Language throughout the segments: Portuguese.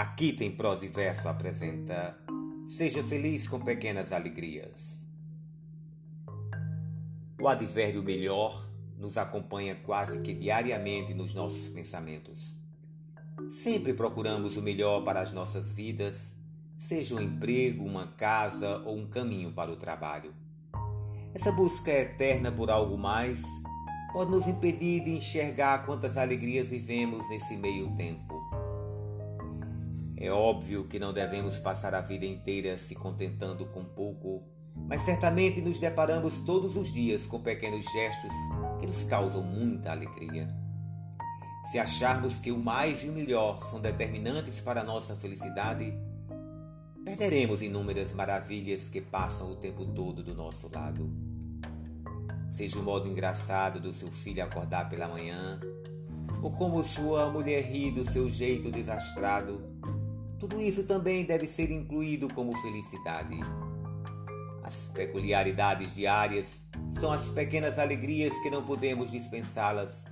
Aqui tem prosa e verso apresenta. Seja feliz com pequenas alegrias. O advérbio melhor nos acompanha quase que diariamente nos nossos pensamentos. Sempre procuramos o melhor para as nossas vidas, seja um emprego, uma casa ou um caminho para o trabalho. Essa busca eterna por algo mais pode nos impedir de enxergar quantas alegrias vivemos nesse meio tempo. É óbvio que não devemos passar a vida inteira se contentando com pouco, mas certamente nos deparamos todos os dias com pequenos gestos que nos causam muita alegria. Se acharmos que o mais e o melhor são determinantes para a nossa felicidade, perderemos inúmeras maravilhas que passam o tempo todo do nosso lado. Seja o modo engraçado do seu filho acordar pela manhã, ou como sua mulher ri do seu jeito desastrado, tudo isso também deve ser incluído como felicidade. As peculiaridades diárias são as pequenas alegrias que não podemos dispensá-las,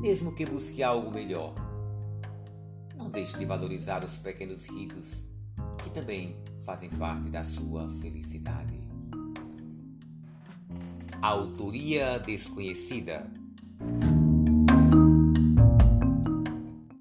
mesmo que busque algo melhor. Não deixe de valorizar os pequenos risos, que também fazem parte da sua felicidade. Autoria desconhecida.